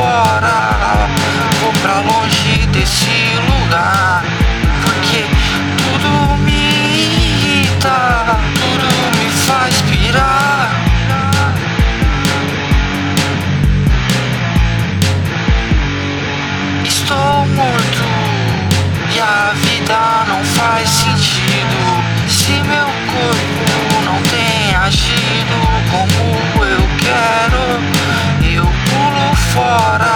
fora. fora.